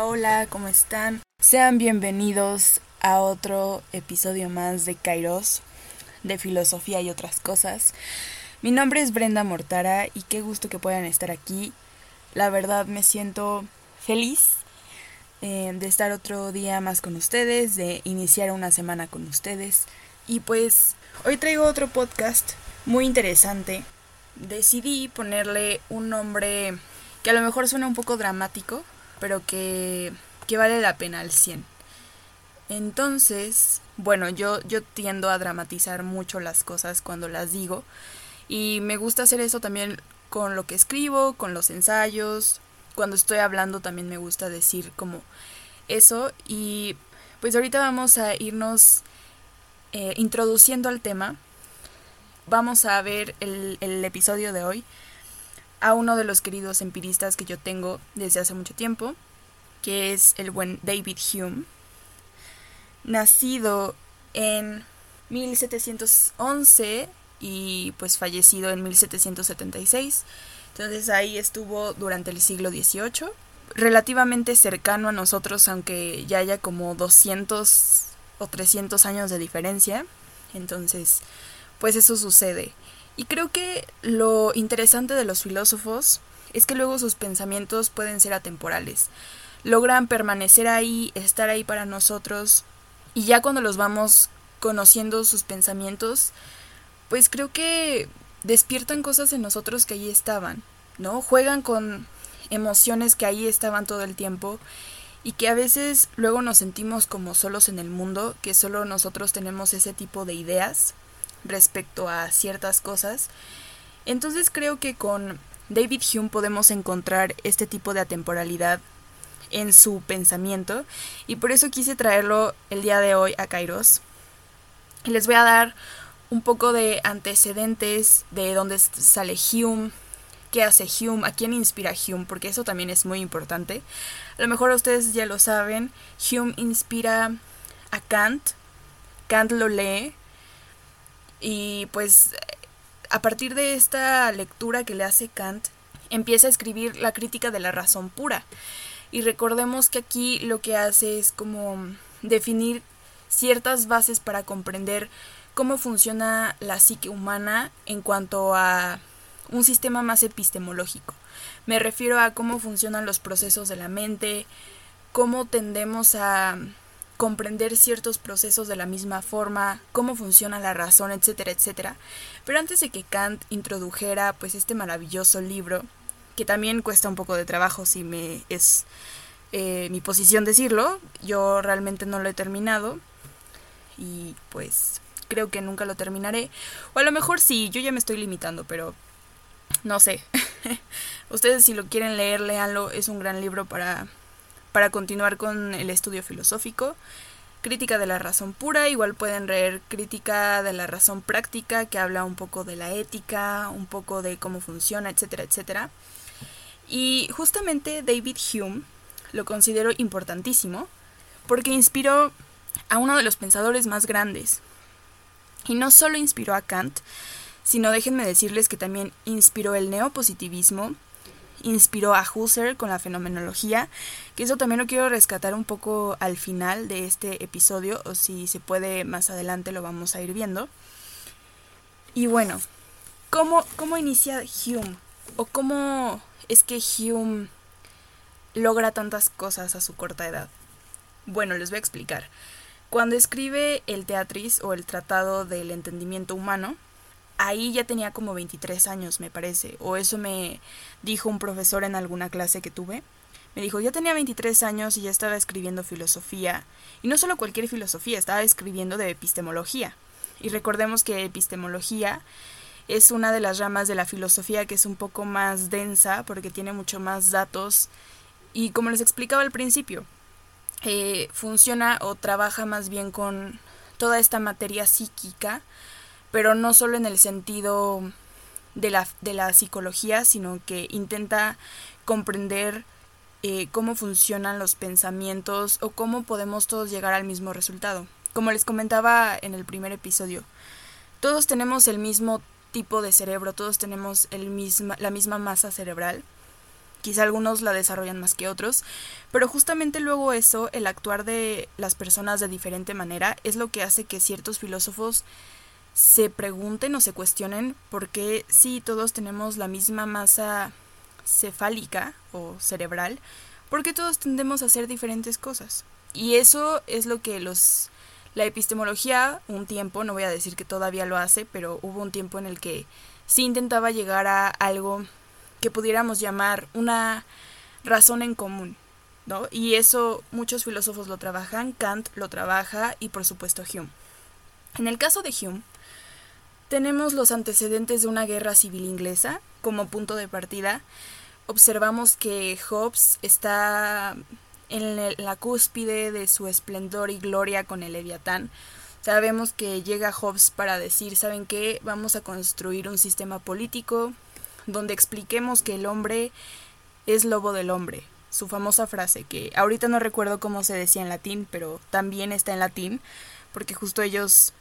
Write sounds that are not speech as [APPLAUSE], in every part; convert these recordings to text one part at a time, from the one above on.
Hola, ¿cómo están? Sean bienvenidos a otro episodio más de Kairos, de filosofía y otras cosas. Mi nombre es Brenda Mortara y qué gusto que puedan estar aquí. La verdad me siento feliz eh, de estar otro día más con ustedes, de iniciar una semana con ustedes. Y pues hoy traigo otro podcast muy interesante. Decidí ponerle un nombre que a lo mejor suena un poco dramático, pero que, que vale la pena al 100. Entonces, bueno, yo, yo tiendo a dramatizar mucho las cosas cuando las digo y me gusta hacer eso también con lo que escribo, con los ensayos, cuando estoy hablando también me gusta decir como eso y pues ahorita vamos a irnos eh, introduciendo al tema. Vamos a ver el, el episodio de hoy a uno de los queridos empiristas que yo tengo desde hace mucho tiempo, que es el buen David Hume, nacido en 1711 y pues fallecido en 1776. Entonces ahí estuvo durante el siglo XVIII, relativamente cercano a nosotros, aunque ya haya como 200 o 300 años de diferencia. Entonces, pues eso sucede. Y creo que lo interesante de los filósofos es que luego sus pensamientos pueden ser atemporales. Logran permanecer ahí, estar ahí para nosotros, y ya cuando los vamos conociendo sus pensamientos, pues creo que despiertan cosas en nosotros que ahí estaban, ¿no? Juegan con emociones que ahí estaban todo el tiempo y que a veces luego nos sentimos como solos en el mundo, que solo nosotros tenemos ese tipo de ideas respecto a ciertas cosas. Entonces creo que con David Hume podemos encontrar este tipo de atemporalidad en su pensamiento y por eso quise traerlo el día de hoy a Kairos. Les voy a dar un poco de antecedentes de dónde sale Hume, qué hace Hume, a quién inspira Hume, porque eso también es muy importante. A lo mejor ustedes ya lo saben, Hume inspira a Kant, Kant lo lee y pues a partir de esta lectura que le hace Kant, empieza a escribir la crítica de la razón pura. Y recordemos que aquí lo que hace es como definir ciertas bases para comprender cómo funciona la psique humana en cuanto a un sistema más epistemológico. Me refiero a cómo funcionan los procesos de la mente, cómo tendemos a comprender ciertos procesos de la misma forma, cómo funciona la razón, etcétera, etcétera. Pero antes de que Kant introdujera pues este maravilloso libro, que también cuesta un poco de trabajo si me es eh, mi posición decirlo. Yo realmente no lo he terminado y pues creo que nunca lo terminaré. O a lo mejor sí, yo ya me estoy limitando, pero no sé. [LAUGHS] Ustedes si lo quieren leer, léanlo. Es un gran libro para, para continuar con el estudio filosófico. Crítica de la razón pura, igual pueden leer Crítica de la razón práctica, que habla un poco de la ética, un poco de cómo funciona, etcétera, etcétera. Y justamente David Hume lo considero importantísimo porque inspiró a uno de los pensadores más grandes. Y no solo inspiró a Kant, sino déjenme decirles que también inspiró el neopositivismo, inspiró a Husserl con la fenomenología, que eso también lo quiero rescatar un poco al final de este episodio, o si se puede más adelante lo vamos a ir viendo. Y bueno, ¿cómo, cómo inicia Hume? ¿O cómo es que Hume logra tantas cosas a su corta edad? Bueno, les voy a explicar. Cuando escribe el Teatris o el Tratado del Entendimiento Humano, ahí ya tenía como 23 años, me parece, o eso me dijo un profesor en alguna clase que tuve. Me dijo, ya tenía 23 años y ya estaba escribiendo filosofía, y no solo cualquier filosofía, estaba escribiendo de epistemología. Y recordemos que epistemología es una de las ramas de la filosofía que es un poco más densa porque tiene mucho más datos y como les explicaba al principio, eh, funciona o trabaja más bien con toda esta materia psíquica, pero no solo en el sentido de la, de la psicología, sino que intenta comprender eh, cómo funcionan los pensamientos o cómo podemos todos llegar al mismo resultado. Como les comentaba en el primer episodio, todos tenemos el mismo tipo de cerebro, todos tenemos el misma, la misma masa cerebral, Quizá algunos la desarrollan más que otros, pero justamente luego eso, el actuar de las personas de diferente manera, es lo que hace que ciertos filósofos se pregunten o se cuestionen por qué si todos tenemos la misma masa cefálica o cerebral, por qué todos tendemos a hacer diferentes cosas. Y eso es lo que los la epistemología, un tiempo, no voy a decir que todavía lo hace, pero hubo un tiempo en el que sí intentaba llegar a algo que pudiéramos llamar una razón en común, ¿no? Y eso muchos filósofos lo trabajan, Kant lo trabaja y por supuesto Hume. En el caso de Hume, tenemos los antecedentes de una guerra civil inglesa como punto de partida. Observamos que Hobbes está en la cúspide de su esplendor y gloria con el Leviatán. Sabemos que llega Hobbes para decir, ¿saben qué? Vamos a construir un sistema político donde expliquemos que el hombre es lobo del hombre. Su famosa frase, que ahorita no recuerdo cómo se decía en latín, pero también está en latín, porque justo ellos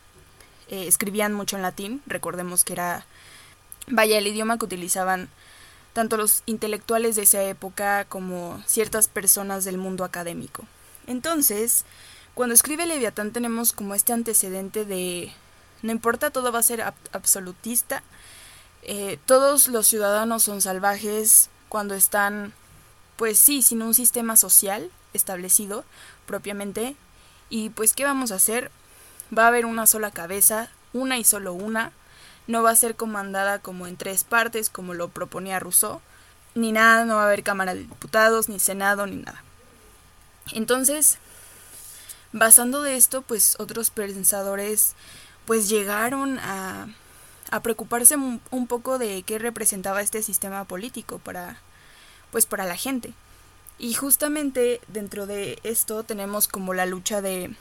eh, escribían mucho en latín, recordemos que era, vaya, el idioma que utilizaban tanto los intelectuales de esa época como ciertas personas del mundo académico. Entonces, cuando escribe Leviatán tenemos como este antecedente de no importa, todo va a ser absolutista, eh, todos los ciudadanos son salvajes cuando están, pues sí, sin un sistema social establecido propiamente. Y pues, ¿qué vamos a hacer? Va a haber una sola cabeza, una y solo una. No va a ser comandada como en tres partes, como lo proponía Rousseau. Ni nada, no va a haber Cámara de Diputados, ni Senado, ni nada. Entonces, basando de esto, pues otros pensadores pues llegaron a a preocuparse un poco de qué representaba este sistema político para pues para la gente. Y justamente dentro de esto tenemos como la lucha de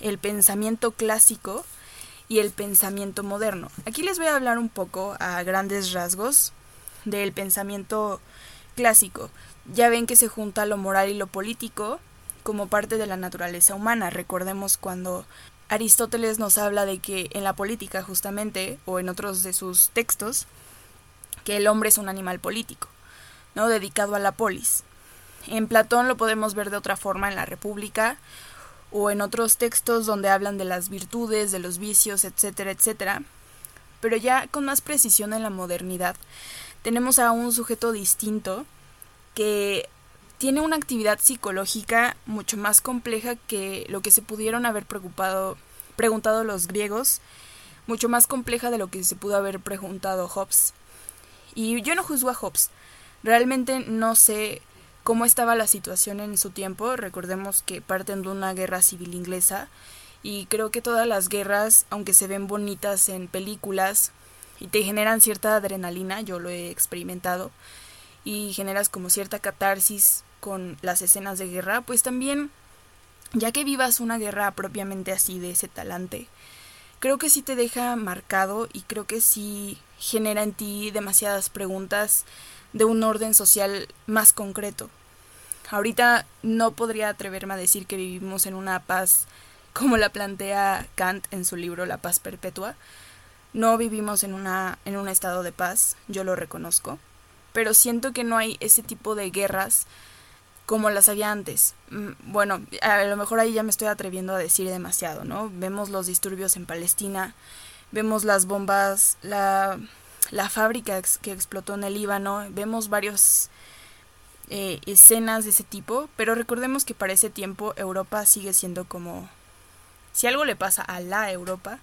el pensamiento clásico y el pensamiento moderno. Aquí les voy a hablar un poco a grandes rasgos del pensamiento clásico. Ya ven que se junta lo moral y lo político como parte de la naturaleza humana. Recordemos cuando Aristóteles nos habla de que en la política justamente, o en otros de sus textos, que el hombre es un animal político, ¿no? dedicado a la polis. En Platón lo podemos ver de otra forma en la República, o en otros textos donde hablan de las virtudes, de los vicios, etcétera, etcétera. Pero ya con más precisión en la modernidad, tenemos a un sujeto distinto que tiene una actividad psicológica mucho más compleja que lo que se pudieron haber preocupado, preguntado los griegos, mucho más compleja de lo que se pudo haber preguntado Hobbes. Y yo no juzgo a Hobbes, realmente no sé cómo estaba la situación en su tiempo, recordemos que parten de una guerra civil inglesa, y creo que todas las guerras, aunque se ven bonitas en películas y te generan cierta adrenalina, yo lo he experimentado, y generas como cierta catarsis con las escenas de guerra, pues también, ya que vivas una guerra propiamente así de ese talante, creo que sí te deja marcado y creo que sí genera en ti demasiadas preguntas de un orden social más concreto. Ahorita no podría atreverme a decir que vivimos en una paz como la plantea Kant en su libro La paz perpetua. No vivimos en una en un estado de paz, yo lo reconozco, pero siento que no hay ese tipo de guerras como las había antes. Mm, bueno, a lo mejor ahí ya me estoy atreviendo a decir demasiado, ¿no? Vemos los disturbios en Palestina, vemos las bombas, la, la fábrica que explotó en el Líbano, vemos varias eh, escenas de ese tipo, pero recordemos que para ese tiempo Europa sigue siendo como... Si algo le pasa a la Europa,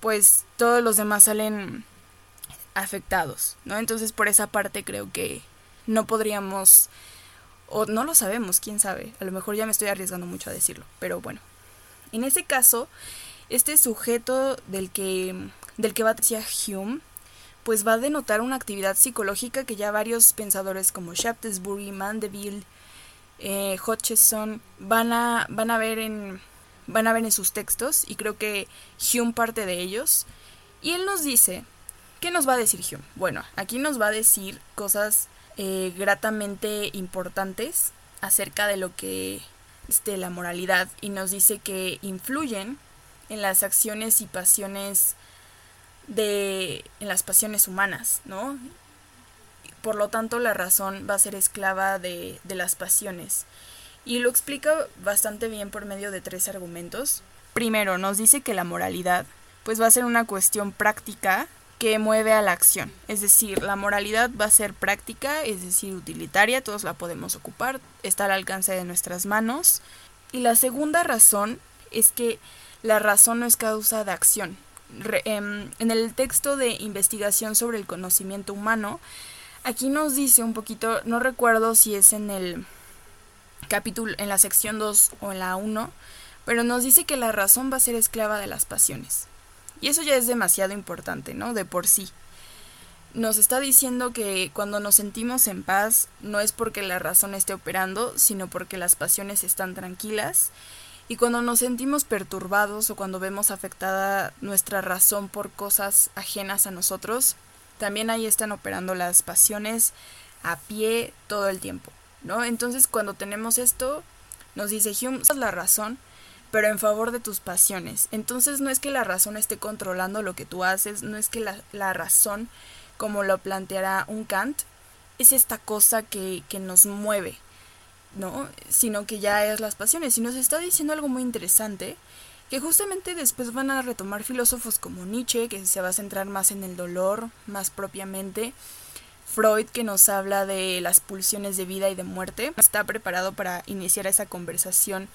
pues todos los demás salen afectados, ¿no? Entonces por esa parte creo que no podríamos o no lo sabemos, quién sabe. A lo mejor ya me estoy arriesgando mucho a decirlo. Pero bueno. En ese caso, este sujeto del que, del que va decir Hume, pues va a denotar una actividad psicológica que ya varios pensadores como Shaftesbury, Mandeville, eh, Hodgson van a, van a ver en van a ver en sus textos y creo que Hume parte de ellos y él nos dice ¿qué nos va a decir Hume? Bueno, aquí nos va a decir cosas eh, gratamente importantes acerca de lo que es de la moralidad y nos dice que influyen en las acciones y pasiones de en las pasiones humanas, ¿no? por lo tanto la razón va a ser esclava de, de las pasiones. Y lo explica bastante bien por medio de tres argumentos. Primero, nos dice que la moralidad pues va a ser una cuestión práctica que mueve a la acción. Es decir, la moralidad va a ser práctica, es decir, utilitaria, todos la podemos ocupar, está al alcance de nuestras manos. Y la segunda razón es que la razón no es causa de acción. Em, en el texto de investigación sobre el conocimiento humano, aquí nos dice un poquito, no recuerdo si es en el capítulo, en la sección 2 o en la 1, pero nos dice que la razón va a ser esclava de las pasiones. Y eso ya es demasiado importante, ¿no? De por sí. Nos está diciendo que cuando nos sentimos en paz no es porque la razón esté operando, sino porque las pasiones están tranquilas. Y cuando nos sentimos perturbados o cuando vemos afectada nuestra razón por cosas ajenas a nosotros, también ahí están operando las pasiones a pie todo el tiempo, ¿no? Entonces cuando tenemos esto, nos dice Hume, la razón pero en favor de tus pasiones. Entonces no es que la razón esté controlando lo que tú haces, no es que la, razón, como lo planteará un Kant, es esta cosa que, que nos mueve, ¿no? Sino que ya es las pasiones. Y nos está diciendo algo muy interesante, que justamente después van a retomar filósofos como Nietzsche, que se va a centrar más en el dolor, más propiamente. Freud, que nos habla de las pulsiones de vida y de muerte, está preparado para iniciar esa conversación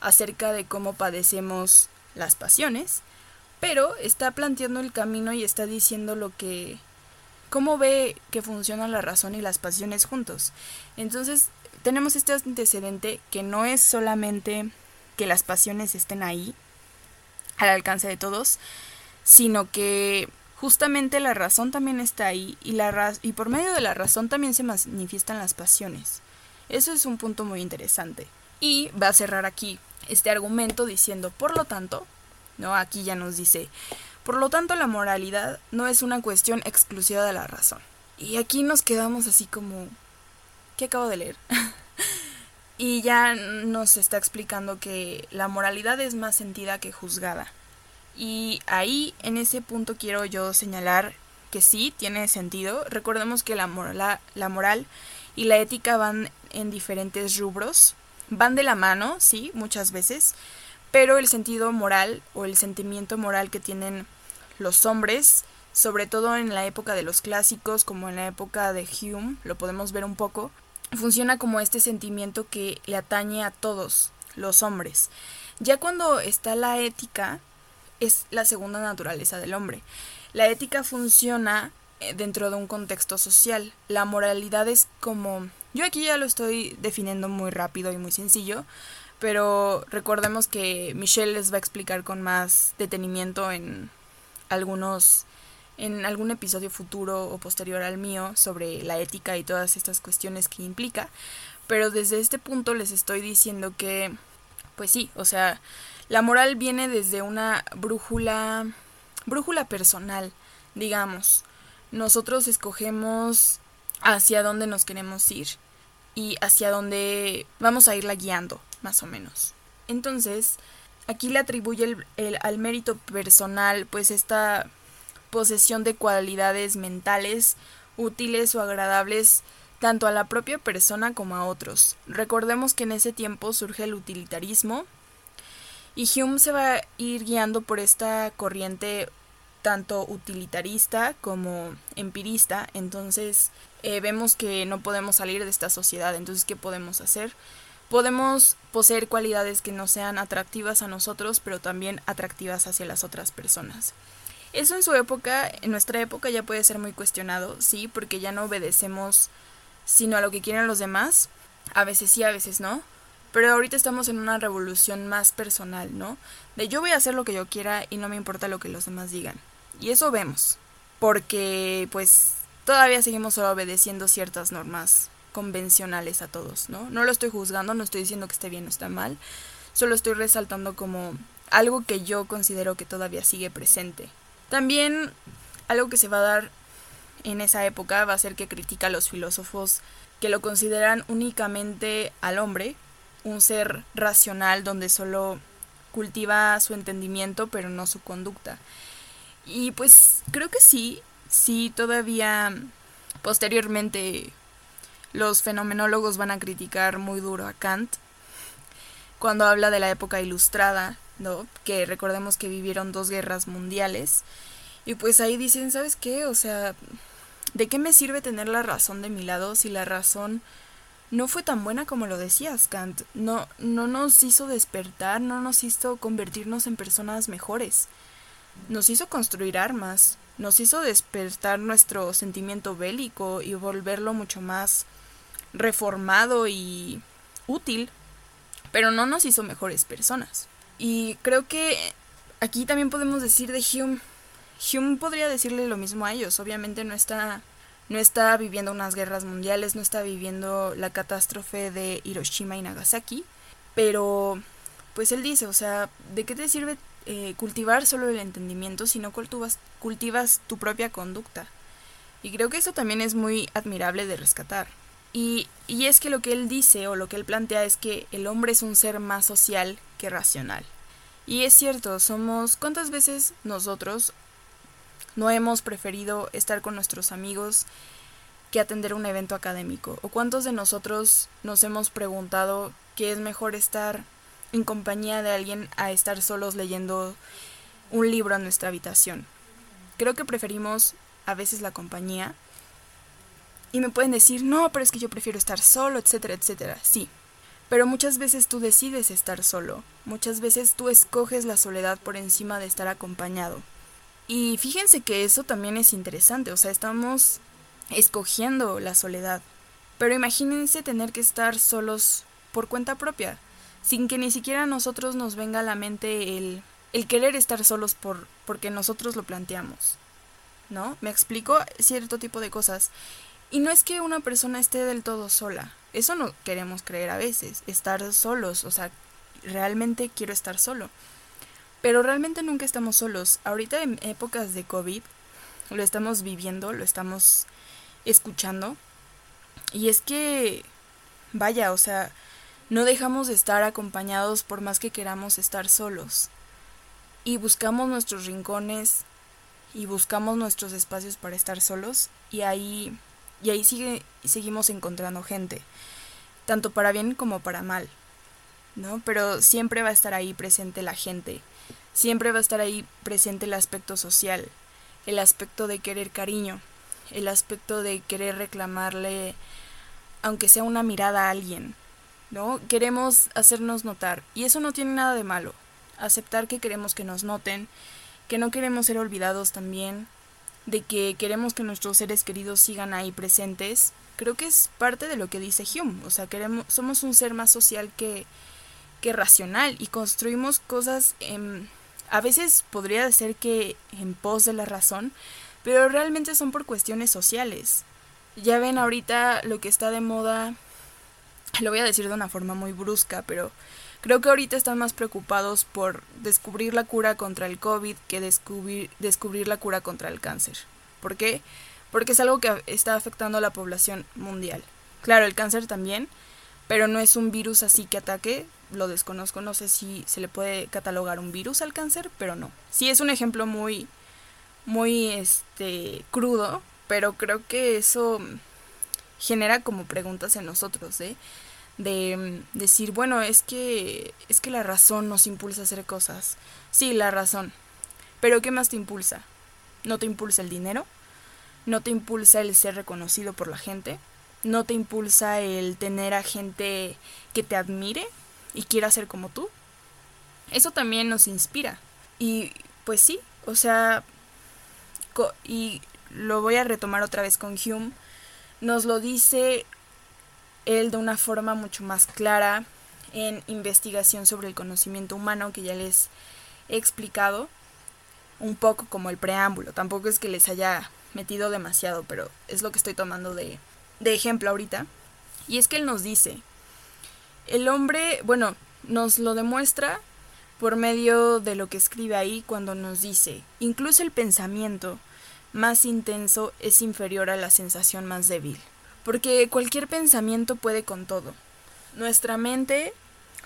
acerca de cómo padecemos las pasiones, pero está planteando el camino y está diciendo lo que cómo ve que funcionan la razón y las pasiones juntos. Entonces, tenemos este antecedente que no es solamente que las pasiones estén ahí al alcance de todos, sino que justamente la razón también está ahí y la y por medio de la razón también se manifiestan las pasiones. Eso es un punto muy interesante. Y va a cerrar aquí este argumento diciendo, por lo tanto, ¿no? Aquí ya nos dice, por lo tanto la moralidad no es una cuestión exclusiva de la razón. Y aquí nos quedamos así como, ¿qué acabo de leer? [LAUGHS] y ya nos está explicando que la moralidad es más sentida que juzgada. Y ahí, en ese punto, quiero yo señalar que sí, tiene sentido. Recordemos que la, moral, la moral y la ética van en diferentes rubros van de la mano, sí, muchas veces, pero el sentido moral o el sentimiento moral que tienen los hombres, sobre todo en la época de los clásicos, como en la época de Hume, lo podemos ver un poco, funciona como este sentimiento que le atañe a todos los hombres. Ya cuando está la ética, es la segunda naturaleza del hombre. La ética funciona eh, dentro de un contexto social. La moralidad es como yo aquí ya lo estoy definiendo muy rápido y muy sencillo, pero recordemos que Michelle les va a explicar con más detenimiento en algunos en algún episodio futuro o posterior al mío sobre la ética y todas estas cuestiones que implica, pero desde este punto les estoy diciendo que pues sí, o sea, la moral viene desde una brújula brújula personal, digamos. Nosotros escogemos hacia dónde nos queremos ir y hacia dónde vamos a irla guiando, más o menos. Entonces, aquí le atribuye el, al mérito personal, pues esta posesión de cualidades mentales útiles o agradables tanto a la propia persona como a otros. Recordemos que en ese tiempo surge el utilitarismo y Hume se va a ir guiando por esta corriente tanto utilitarista como empirista, entonces eh, vemos que no podemos salir de esta sociedad, entonces ¿qué podemos hacer? Podemos poseer cualidades que no sean atractivas a nosotros, pero también atractivas hacia las otras personas. Eso en su época, en nuestra época ya puede ser muy cuestionado, sí, porque ya no obedecemos sino a lo que quieren los demás, a veces sí, a veces no, pero ahorita estamos en una revolución más personal, ¿no? De yo voy a hacer lo que yo quiera y no me importa lo que los demás digan. Y eso vemos, porque pues todavía seguimos obedeciendo ciertas normas convencionales a todos, ¿no? No lo estoy juzgando, no estoy diciendo que esté bien o está mal, solo estoy resaltando como algo que yo considero que todavía sigue presente. También algo que se va a dar en esa época va a ser que critica a los filósofos que lo consideran únicamente al hombre, un ser racional donde solo cultiva su entendimiento pero no su conducta. Y pues creo que sí, sí todavía Posteriormente, los fenomenólogos van a criticar muy duro a Kant cuando habla de la época ilustrada, ¿no? Que recordemos que vivieron dos guerras mundiales. Y pues ahí dicen, ¿sabes qué? O sea, ¿de qué me sirve tener la razón de mi lado si la razón no fue tan buena como lo decías, Kant? No, no nos hizo despertar, no nos hizo convertirnos en personas mejores. Nos hizo construir armas, nos hizo despertar nuestro sentimiento bélico y volverlo mucho más reformado y útil pero no nos hizo mejores personas. Y creo que aquí también podemos decir de Hume, Hume podría decirle lo mismo a ellos, obviamente no está no está viviendo unas guerras mundiales, no está viviendo la catástrofe de Hiroshima y Nagasaki, pero pues él dice, o sea, ¿de qué te sirve eh, cultivar solo el entendimiento si no cultivas, cultivas tu propia conducta? Y creo que eso también es muy admirable de rescatar. Y, y es que lo que él dice o lo que él plantea es que el hombre es un ser más social que racional. Y es cierto, somos... ¿Cuántas veces nosotros no hemos preferido estar con nuestros amigos que atender un evento académico? ¿O cuántos de nosotros nos hemos preguntado que es mejor estar en compañía de alguien a estar solos leyendo un libro en nuestra habitación? Creo que preferimos a veces la compañía y me pueden decir, no, pero es que yo prefiero estar solo, etcétera, etcétera. Sí. Pero muchas veces tú decides estar solo. Muchas veces tú escoges la soledad por encima de estar acompañado. Y fíjense que eso también es interesante. O sea, estamos escogiendo la soledad. Pero imagínense tener que estar solos por cuenta propia. Sin que ni siquiera a nosotros nos venga a la mente el, el querer estar solos por, porque nosotros lo planteamos. ¿No? Me explico cierto tipo de cosas. Y no es que una persona esté del todo sola. Eso no queremos creer a veces, estar solos, o sea, realmente quiero estar solo. Pero realmente nunca estamos solos. Ahorita en épocas de COVID lo estamos viviendo, lo estamos escuchando. Y es que, vaya, o sea, no dejamos de estar acompañados por más que queramos estar solos. Y buscamos nuestros rincones y buscamos nuestros espacios para estar solos. Y ahí y ahí sigue, seguimos encontrando gente, tanto para bien como para mal, ¿no? Pero siempre va a estar ahí presente la gente, siempre va a estar ahí presente el aspecto social, el aspecto de querer cariño, el aspecto de querer reclamarle, aunque sea una mirada a alguien, ¿no? Queremos hacernos notar, y eso no tiene nada de malo, aceptar que queremos que nos noten, que no queremos ser olvidados también, de que queremos que nuestros seres queridos sigan ahí presentes, creo que es parte de lo que dice Hume. O sea, queremos, somos un ser más social que, que racional y construimos cosas, a veces podría ser que en pos de la razón, pero realmente son por cuestiones sociales. Ya ven ahorita lo que está de moda, lo voy a decir de una forma muy brusca, pero Creo que ahorita están más preocupados por descubrir la cura contra el COVID que descubrir, descubrir la cura contra el cáncer. ¿Por qué? Porque es algo que está afectando a la población mundial. Claro, el cáncer también, pero no es un virus así que ataque, lo desconozco, no sé si se le puede catalogar un virus al cáncer, pero no. Sí es un ejemplo muy muy este crudo, pero creo que eso genera como preguntas en nosotros, ¿eh? De mm, decir, bueno, es que es que la razón nos impulsa a hacer cosas. Sí, la razón. Pero ¿qué más te impulsa? ¿No te impulsa el dinero? ¿No te impulsa el ser reconocido por la gente? ¿No te impulsa el tener a gente que te admire y quiera ser como tú? Eso también nos inspira. Y pues sí, o sea, y lo voy a retomar otra vez con Hume, nos lo dice él de una forma mucho más clara en investigación sobre el conocimiento humano que ya les he explicado un poco como el preámbulo. Tampoco es que les haya metido demasiado, pero es lo que estoy tomando de, de ejemplo ahorita. Y es que él nos dice, el hombre, bueno, nos lo demuestra por medio de lo que escribe ahí cuando nos dice, incluso el pensamiento más intenso es inferior a la sensación más débil. Porque cualquier pensamiento puede con todo. Nuestra mente,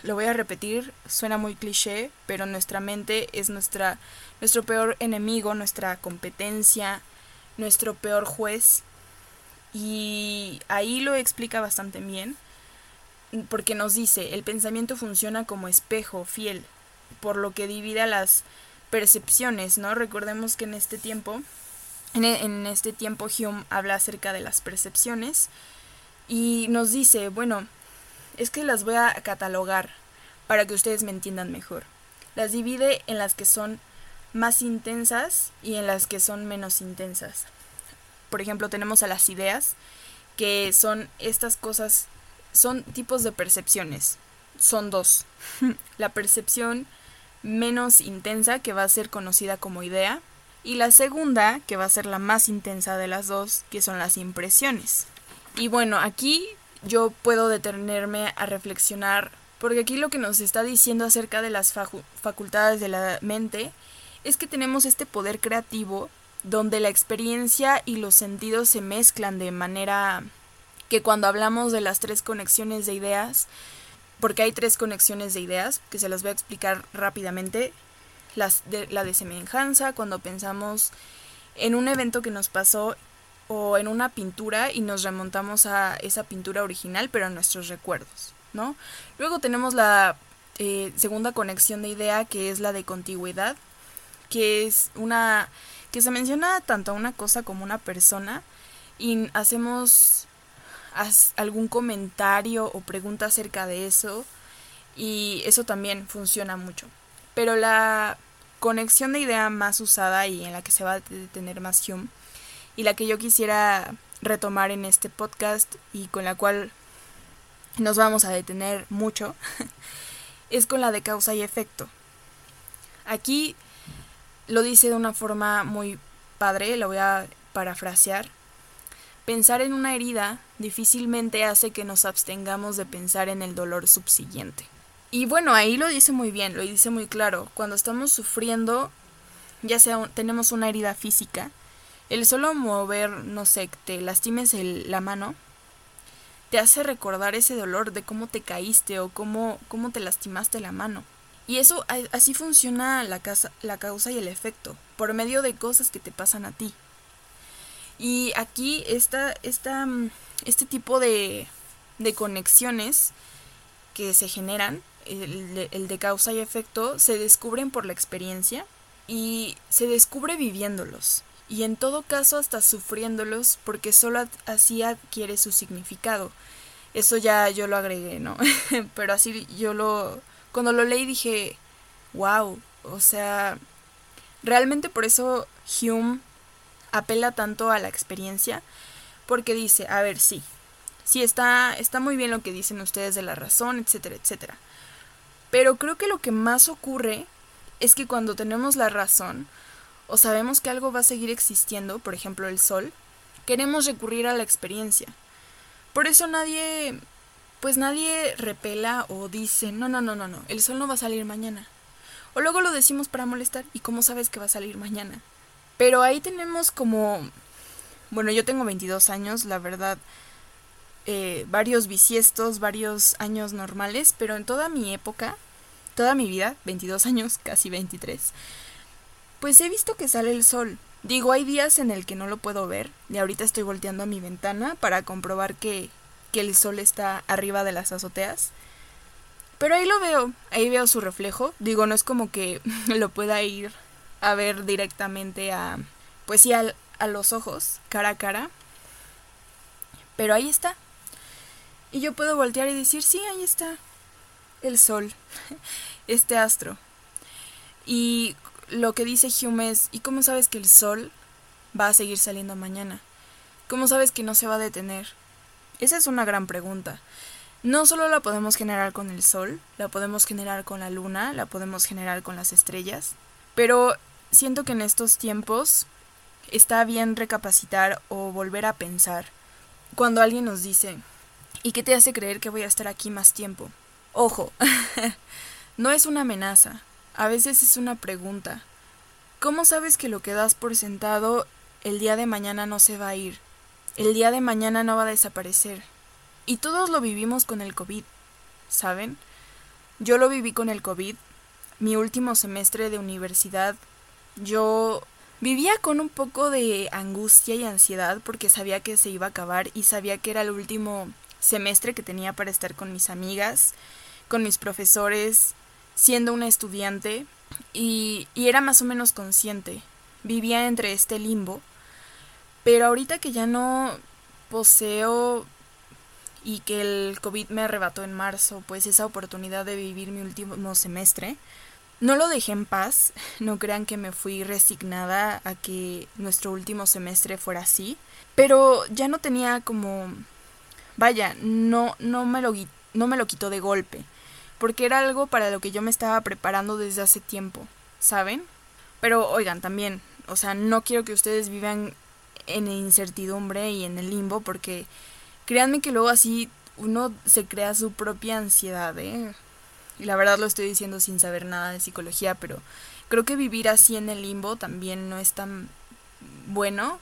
lo voy a repetir, suena muy cliché, pero nuestra mente es nuestra, nuestro peor enemigo, nuestra competencia, nuestro peor juez. Y ahí lo explica bastante bien, porque nos dice, el pensamiento funciona como espejo fiel, por lo que divide a las percepciones, ¿no? Recordemos que en este tiempo, en, en este tiempo Hume habla acerca de las percepciones y nos dice, bueno, es que las voy a catalogar para que ustedes me entiendan mejor. Las divide en las que son más intensas y en las que son menos intensas. Por ejemplo, tenemos a las ideas, que son estas cosas, son tipos de percepciones. Son dos. [LAUGHS] la percepción menos intensa, que va a ser conocida como idea, y la segunda, que va a ser la más intensa de las dos, que son las impresiones. Y bueno, aquí yo puedo detenerme a reflexionar, porque aquí lo que nos está diciendo acerca de las facultades de la mente es que tenemos este poder creativo donde la experiencia y los sentidos se mezclan de manera que cuando hablamos de las tres conexiones de ideas, porque hay tres conexiones de ideas, que se las voy a explicar rápidamente, las de, la de semejanza, cuando pensamos en un evento que nos pasó o en una pintura y nos remontamos a esa pintura original, pero a nuestros recuerdos, ¿no? Luego tenemos la eh, segunda conexión de idea, que es la de contigüidad, que es una que se menciona tanto a una cosa como una persona y hacemos algún comentario o pregunta acerca de eso y eso también funciona mucho. Pero la conexión de idea más usada y en la que se va a detener más Hume y la que yo quisiera retomar en este podcast y con la cual nos vamos a detener mucho [LAUGHS] es con la de causa y efecto. Aquí lo dice de una forma muy padre, lo voy a parafrasear. Pensar en una herida difícilmente hace que nos abstengamos de pensar en el dolor subsiguiente. Y bueno, ahí lo dice muy bien, lo dice muy claro. Cuando estamos sufriendo, ya sea tenemos una herida física, el solo mover, no sé, te lastimes la mano, te hace recordar ese dolor de cómo te caíste o cómo, cómo te lastimaste la mano. Y eso así funciona la, la causa y el efecto, por medio de cosas que te pasan a ti. Y aquí esta, esta, este tipo de, de conexiones que se generan, el de causa y efecto, se descubren por la experiencia y se descubre viviéndolos. Y en todo caso hasta sufriéndolos porque solo así adquiere su significado. Eso ya yo lo agregué, ¿no? [LAUGHS] Pero así yo lo, cuando lo leí dije, wow, o sea, realmente por eso Hume apela tanto a la experiencia, porque dice, a ver, sí, sí está, está muy bien lo que dicen ustedes de la razón, etcétera, etcétera. Pero creo que lo que más ocurre es que cuando tenemos la razón, o sabemos que algo va a seguir existiendo, por ejemplo el sol, queremos recurrir a la experiencia. Por eso nadie pues nadie repela o dice, no, no, no, no, no, el sol no va a salir mañana. O luego lo decimos para molestar, ¿y cómo sabes que va a salir mañana? Pero ahí tenemos como, bueno, yo tengo 22 años, la verdad, eh, varios bisiestos, varios años normales, pero en toda mi época, toda mi vida, 22 años, casi 23, pues he visto que sale el sol. Digo, hay días en el que no lo puedo ver, y ahorita estoy volteando a mi ventana para comprobar que que el sol está arriba de las azoteas. Pero ahí lo veo, ahí veo su reflejo. Digo, no es como que [LAUGHS] lo pueda ir a ver directamente a, pues sí, a, a los ojos, cara a cara. Pero ahí está. Y yo puedo voltear y decir, sí, ahí está el sol, [LAUGHS] este astro. Y lo que dice Hume es, ¿y cómo sabes que el sol va a seguir saliendo mañana? ¿Cómo sabes que no se va a detener? Esa es una gran pregunta. No solo la podemos generar con el sol, la podemos generar con la luna, la podemos generar con las estrellas, pero siento que en estos tiempos está bien recapacitar o volver a pensar. Cuando alguien nos dice, ¿y qué te hace creer que voy a estar aquí más tiempo? Ojo, [LAUGHS] no es una amenaza, a veces es una pregunta. ¿Cómo sabes que lo que das por sentado el día de mañana no se va a ir? El día de mañana no va a desaparecer. Y todos lo vivimos con el COVID, ¿saben? Yo lo viví con el COVID. Mi último semestre de universidad, yo Vivía con un poco de angustia y ansiedad porque sabía que se iba a acabar y sabía que era el último semestre que tenía para estar con mis amigas, con mis profesores, siendo una estudiante y, y era más o menos consciente. Vivía entre este limbo. Pero ahorita que ya no poseo y que el COVID me arrebató en marzo, pues esa oportunidad de vivir mi último semestre, no lo dejé en paz, [LAUGHS] no crean que me fui resignada a que nuestro último semestre fuera así, pero ya no tenía como vaya, no no me lo no me lo quitó de golpe, porque era algo para lo que yo me estaba preparando desde hace tiempo, ¿saben? Pero oigan, también, o sea, no quiero que ustedes vivan en incertidumbre y en el limbo porque créanme que luego así uno se crea su propia ansiedad, ¿eh? Y la verdad lo estoy diciendo sin saber nada de psicología, pero creo que vivir así en el limbo también no es tan bueno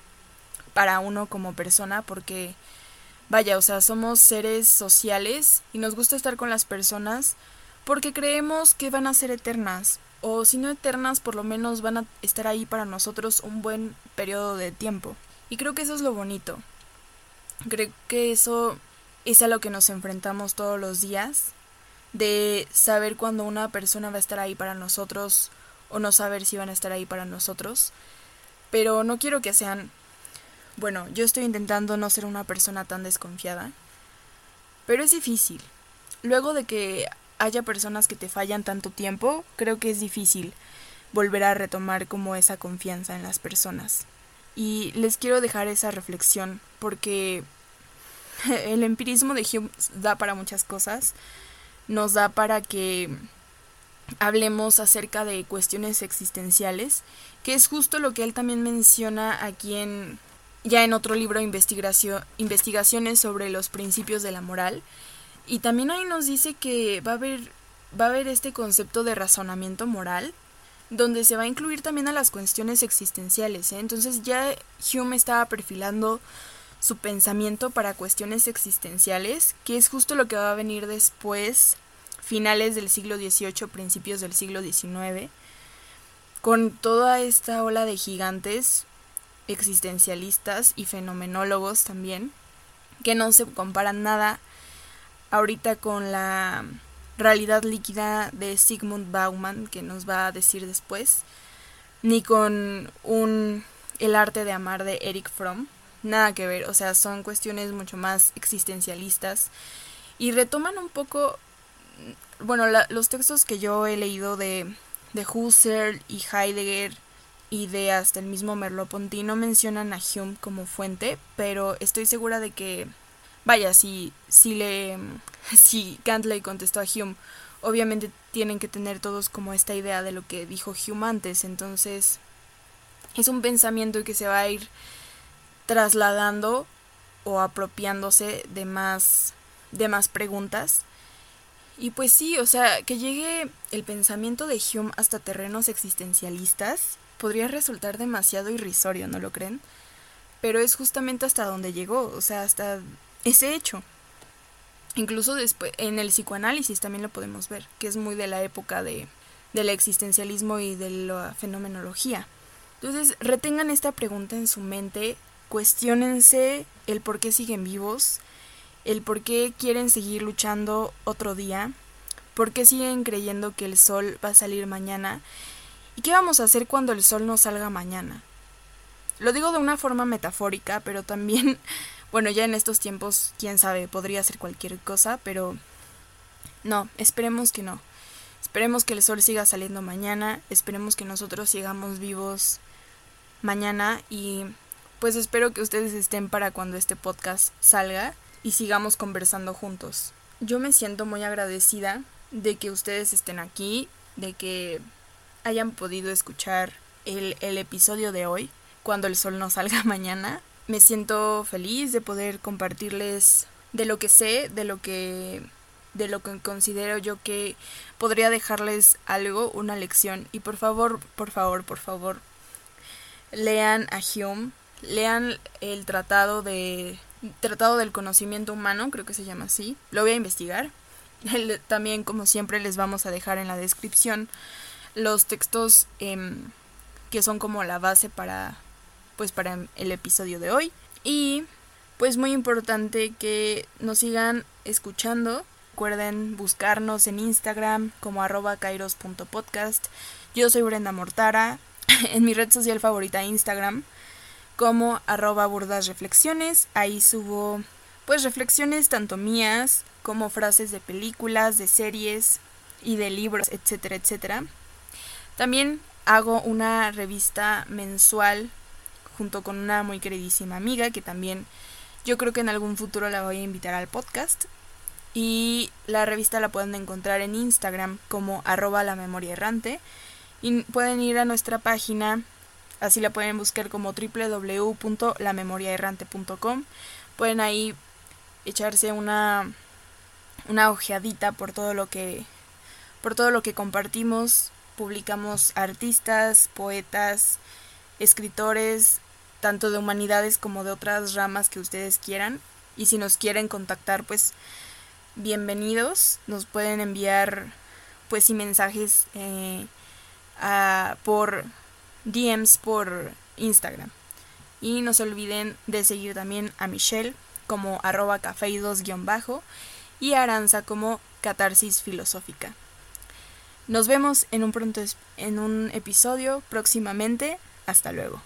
para uno como persona porque vaya, o sea, somos seres sociales y nos gusta estar con las personas porque creemos que van a ser eternas o si no eternas por lo menos van a estar ahí para nosotros un buen periodo de tiempo. Y creo que eso es lo bonito. Creo que eso es a lo que nos enfrentamos todos los días de saber cuándo una persona va a estar ahí para nosotros o no saber si van a estar ahí para nosotros. Pero no quiero que sean... Bueno, yo estoy intentando no ser una persona tan desconfiada. Pero es difícil. Luego de que haya personas que te fallan tanto tiempo, creo que es difícil volver a retomar como esa confianza en las personas. Y les quiero dejar esa reflexión porque [LAUGHS] el empirismo de Hume da para muchas cosas, nos da para que hablemos acerca de cuestiones existenciales, que es justo lo que él también menciona aquí en ya en otro libro investigación, investigaciones sobre los principios de la moral y también ahí nos dice que va a haber va a haber este concepto de razonamiento moral donde se va a incluir también a las cuestiones existenciales. ¿eh? Entonces ya Hume estaba perfilando su pensamiento para cuestiones existenciales, que es justo lo que va a venir después, finales del siglo XVIII, principios del siglo XIX, con toda esta ola de gigantes existencialistas y fenomenólogos también, que no se comparan nada ahorita con la realidad líquida de Sigmund Bauman, que nos va a decir después, ni con un El arte de amar de Eric Fromm, nada que ver, o sea, son cuestiones mucho más existencialistas. Y retoman un poco, bueno, los textos que yo he leído de, de Husserl y Heidegger y de hasta el mismo Merleau-Ponty no mencionan a Hume como fuente, pero estoy segura de que, vaya, si, si le, [LAUGHS] si Kant le contestó a Hume, obviamente tienen que tener todos como esta idea de lo que dijo Hume antes, entonces es un pensamiento que se va a ir trasladando o apropiándose de más de más preguntas. Y pues sí, o sea, que llegue el pensamiento de Hume hasta terrenos existencialistas podría resultar demasiado irrisorio, ¿no lo creen? Pero es justamente hasta donde llegó, o sea, hasta ese hecho. Incluso después en el psicoanálisis también lo podemos ver, que es muy de la época de del existencialismo y de la fenomenología. Entonces, retengan esta pregunta en su mente cuestionense el por qué siguen vivos, el por qué quieren seguir luchando otro día, por qué siguen creyendo que el sol va a salir mañana y qué vamos a hacer cuando el sol no salga mañana. Lo digo de una forma metafórica, pero también, [LAUGHS] bueno, ya en estos tiempos, quién sabe, podría ser cualquier cosa, pero no, esperemos que no. Esperemos que el sol siga saliendo mañana, esperemos que nosotros sigamos vivos mañana y pues espero que ustedes estén para cuando este podcast salga y sigamos conversando juntos. Yo me siento muy agradecida de que ustedes estén aquí, de que hayan podido escuchar el, el episodio de hoy, cuando el sol no salga [LAUGHS] mañana. Me siento feliz de poder compartirles de lo que sé, de lo que de lo que considero yo que podría dejarles algo, una lección. Y por favor, por favor, por favor, lean a Hume, lean el tratado de Tratado del Conocimiento Humano, creo que se llama así. Lo voy a investigar. [LAUGHS] También, como siempre, les vamos a dejar en la descripción los textos em, que son como la base para pues para el episodio de hoy. Y pues muy importante que nos sigan escuchando. Recuerden buscarnos en Instagram como arroba kairos.podcast. Yo soy Brenda Mortara. [LAUGHS] En mi red social favorita Instagram como arroba burdas reflexiones. Ahí subo pues reflexiones tanto mías como frases de películas, de series y de libros, etcétera, etcétera. También hago una revista mensual junto con una muy queridísima amiga que también yo creo que en algún futuro la voy a invitar al podcast. Y la revista la pueden encontrar en Instagram como arroba la memoria errante. Y pueden ir a nuestra página, así la pueden buscar como www.lamemoriaerrante.com. Pueden ahí echarse una, una ojeadita por todo lo que por todo lo que compartimos. Publicamos artistas, poetas, escritores, tanto de humanidades como de otras ramas que ustedes quieran. Y si nos quieren contactar, pues bienvenidos. Nos pueden enviar pues y mensajes eh, por DMs por Instagram. Y no se olviden de seguir también a Michelle como arroba cafeidos-bajo y a Aranza como catarsis filosófica. Nos vemos en un pronto en un episodio próximamente. Hasta luego.